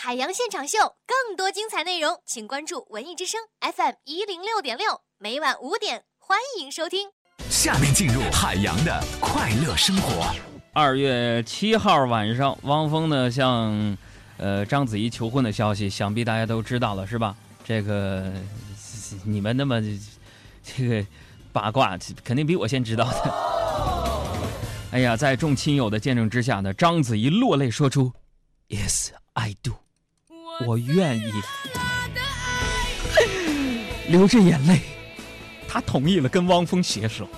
海洋现场秀更多精彩内容，请关注文艺之声 FM 一零六点六，每晚五点欢迎收听。下面进入海洋的快乐生活。二月七号晚上，汪峰呢向呃章子怡求婚的消息，想必大家都知道了，是吧？这个你们那么这个八卦，肯定比我先知道的。哎呀，在众亲友的见证之下呢，章子怡落泪说出：“Yes, I do。”我愿意，流着眼泪，他同意了跟汪峰携手。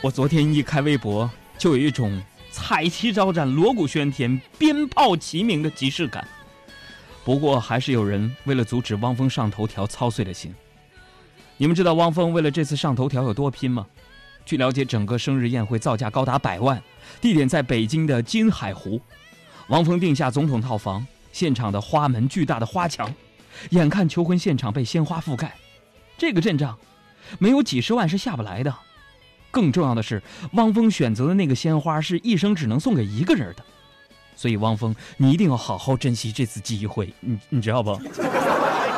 我昨天一开微博，就有一种彩旗招展、锣鼓喧天、鞭炮齐鸣的即视感。不过，还是有人为了阻止汪峰上头条操碎了心。你们知道汪峰为了这次上头条有多拼吗？据了解，整个生日宴会造价高达百万，地点在北京的金海湖。汪峰定下总统套房。现场的花门巨大的花墙，眼看求婚现场被鲜花覆盖，这个阵仗，没有几十万是下不来的。更重要的是，汪峰选择的那个鲜花是一生只能送给一个人的，所以汪峰，你一定要好好珍惜这次机会，你你知道不？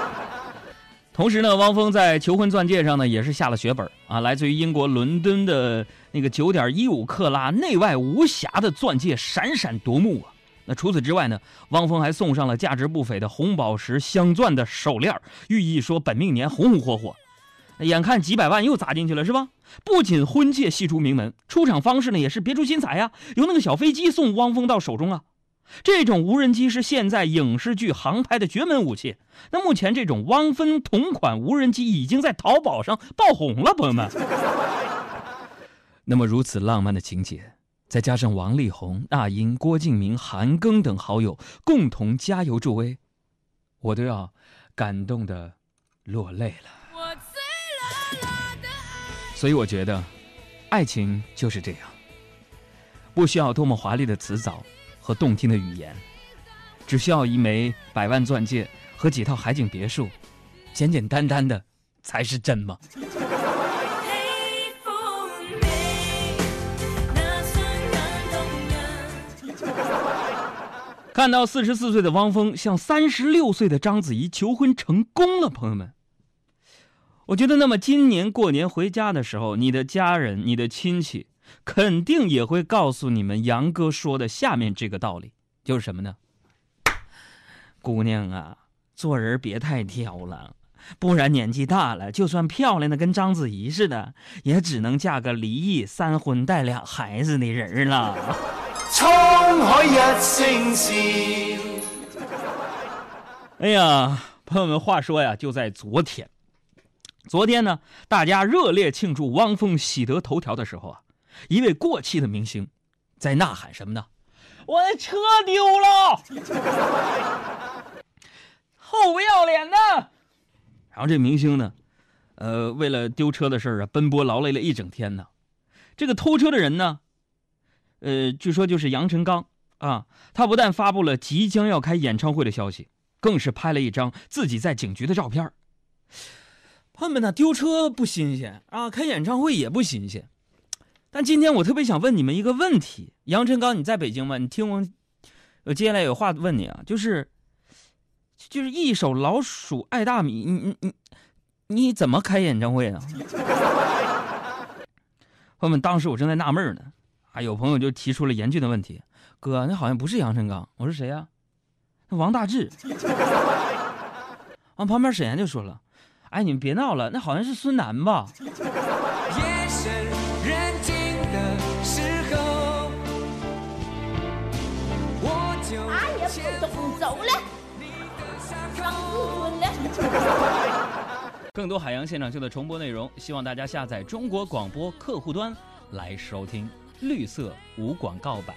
同时呢，汪峰在求婚钻戒上呢也是下了血本啊，来自于英国伦敦的那个九点一五克拉内外无瑕的钻戒，闪闪夺目啊。那除此之外呢？汪峰还送上了价值不菲的红宝石镶钻的手链，寓意说本命年红红火火。眼看几百万又砸进去了，是吧？不仅婚戒系出名门，出场方式呢也是别出心裁呀，由那个小飞机送汪峰到手中啊。这种无人机是现在影视剧航拍的绝门武器。那目前这种汪峰同款无人机已经在淘宝上爆红了，朋友们。那么如此浪漫的情节。再加上王力宏、那英、郭敬明、韩庚等好友共同加油助威，我都要感动的落泪了。所以我觉得，爱情就是这样，不需要多么华丽的辞藻和动听的语言，只需要一枚百万钻戒和几套海景别墅，简简单单的才是真嘛。看到四十四岁的汪峰向三十六岁的章子怡求婚成功了，朋友们，我觉得那么今年过年回家的时候，你的家人、你的亲戚肯定也会告诉你们杨哥说的下面这个道理，就是什么呢？姑娘啊，做人别太挑了，不然年纪大了，就算漂亮的跟章子怡似的，也只能嫁个离异、三婚带俩孩子的人了。沧海一声笑。哎呀，朋友们，话说呀，就在昨天，昨天呢，大家热烈庆祝汪峰喜得头条的时候啊，一位过气的明星在呐喊什么呢？我的车丢了，臭不要脸的！然后这明星呢，呃，为了丢车的事儿啊，奔波劳累了一整天呢。这个偷车的人呢？呃，据说就是杨臣刚啊，他不但发布了即将要开演唱会的消息，更是拍了一张自己在警局的照片。朋友们，丢车不新鲜啊，开演唱会也不新鲜。但今天我特别想问你们一个问题：杨臣刚，你在北京吗？你听我，我接下来有话问你啊，就是，就是一首老鼠爱大米，你你你你怎么开演唱会呢？朋友们，当时我正在纳闷呢。啊，有朋友就提出了严峻的问题：“哥，那好像不是杨臣刚。”我是：“谁呀？”那王大治。完，旁边沈岩就说了：“哎，你们别闹了，那好像是孙楠吧？”啊也不懂，走了。更多海洋现场秀的重播内容，希望大家下载中国广播客户端来收听。绿色无广告版。